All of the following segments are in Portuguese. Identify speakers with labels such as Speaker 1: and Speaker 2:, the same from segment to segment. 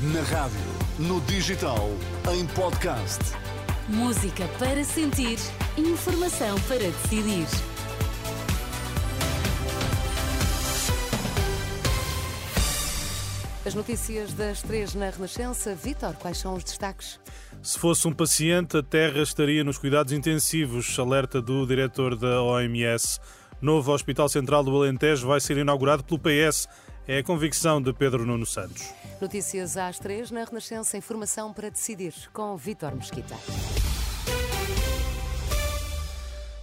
Speaker 1: Na rádio, no digital, em podcast.
Speaker 2: Música para sentir, informação para decidir.
Speaker 3: As notícias das três na Renascença. Vítor, quais são os destaques?
Speaker 4: Se fosse um paciente, a Terra estaria nos cuidados intensivos, alerta do diretor da OMS. Novo Hospital Central do Alentejo vai ser inaugurado pelo PS. É a convicção de Pedro Nuno Santos.
Speaker 3: Notícias às três na Renascença. Informação para decidir com Vítor Mesquita.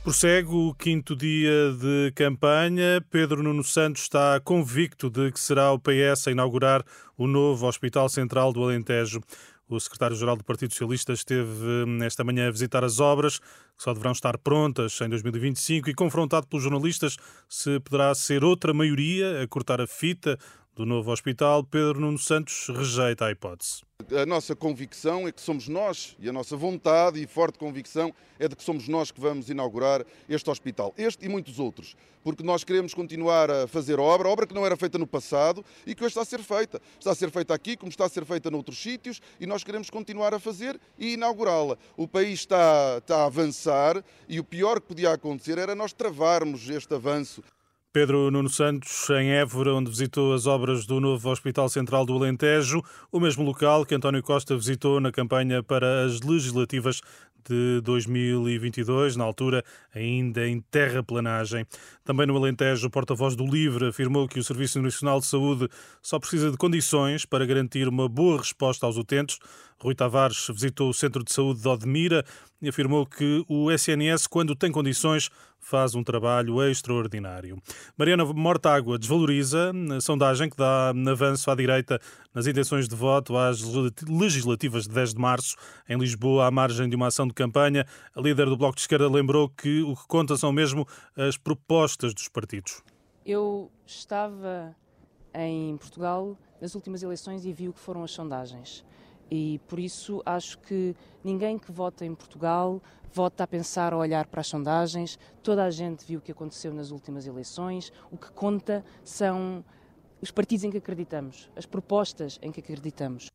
Speaker 4: Prossegue o quinto dia de campanha. Pedro Nuno Santos está convicto de que será o PS a inaugurar o novo Hospital Central do Alentejo. O secretário-geral do Partido Socialista esteve esta manhã a visitar as obras, que só deverão estar prontas em 2025, e confrontado pelos jornalistas se poderá ser outra maioria a cortar a fita do novo hospital, Pedro Nuno Santos rejeita a hipótese.
Speaker 5: A nossa convicção é que somos nós e a nossa vontade e forte convicção é de que somos nós que vamos inaugurar este hospital, este e muitos outros, porque nós queremos continuar a fazer obra, obra que não era feita no passado e que hoje está a ser feita. Está a ser feita aqui, como está a ser feita noutros sítios, e nós queremos continuar a fazer e inaugurá-la. O país está, está a avançar e o pior que podia acontecer era nós travarmos este avanço.
Speaker 4: Pedro Nuno Santos, em Évora, onde visitou as obras do novo Hospital Central do Alentejo, o mesmo local que António Costa visitou na campanha para as legislativas de 2022, na altura ainda em terraplanagem. Também no Alentejo, o porta-voz do LIVRE afirmou que o Serviço Nacional de Saúde só precisa de condições para garantir uma boa resposta aos utentes. Rui Tavares visitou o Centro de Saúde de Odmira e afirmou que o SNS, quando tem condições, faz um trabalho extraordinário. Mariana Mortágua desvaloriza a sondagem que dá avanço à direita nas intenções de voto às legislativas de 10 de março, em Lisboa, à margem de uma ação de campanha. A líder do Bloco de Esquerda lembrou que o que conta são mesmo as propostas dos partidos.
Speaker 6: Eu estava em Portugal nas últimas eleições e vi o que foram as sondagens. E por isso acho que ninguém que vota em Portugal vota a pensar ou olhar para as sondagens. Toda a gente viu o que aconteceu nas últimas eleições. O que conta são os partidos em que acreditamos, as propostas em que acreditamos.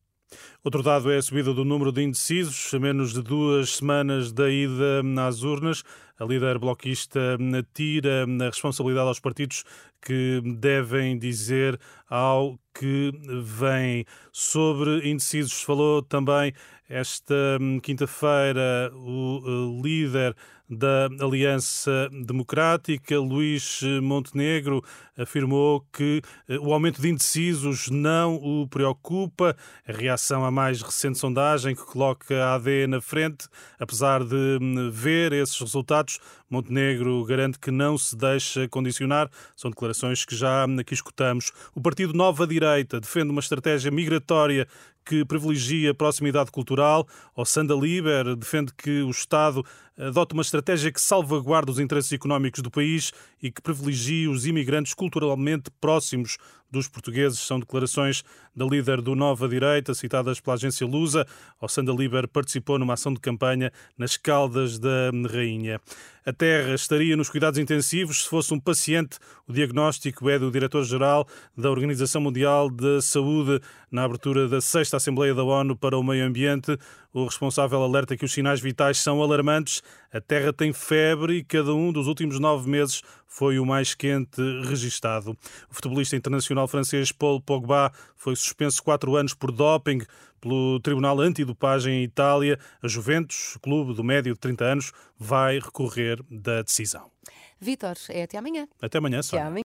Speaker 4: Outro dado é a subida do número de indecisos, a menos de duas semanas da ida às urnas. A líder bloquista tira a responsabilidade aos partidos que devem dizer ao que vem. Sobre indecisos, falou também esta quinta-feira o líder da Aliança Democrática, Luís Montenegro, afirmou que eh, o aumento de indecisos não o preocupa. A reação à mais recente sondagem que coloca a AD na frente, apesar de hum, ver esses resultados, Montenegro garante que não se deixa condicionar. São declarações que já aqui escutamos. O Partido Nova Direita defende uma estratégia migratória que privilegia a proximidade cultural. O Sanda Liber defende que o Estado adote uma estratégia que salvaguarde os interesses económicos do país e que privilegie os imigrantes culturalmente próximos dos portugueses. São declarações da líder do Nova Direita, citadas pela agência Lusa. O Sanda Liber participou numa ação de campanha nas Caldas da Rainha. A Terra estaria nos cuidados intensivos se fosse um paciente. O diagnóstico é do diretor-geral da Organização Mundial da Saúde na abertura da sexta Assembleia da ONU para o Meio Ambiente. O responsável alerta que os sinais vitais são alarmantes. A Terra tem febre e cada um dos últimos nove meses foi o mais quente registado. O futebolista internacional francês Paul Pogba foi suspenso quatro anos por doping pelo Tribunal Antidopagem em Itália. A Juventus, clube do médio de 30 anos, vai recorrer da decisão.
Speaker 3: Vítor, é até amanhã.
Speaker 4: Até amanhã, só.
Speaker 3: Até amanhã.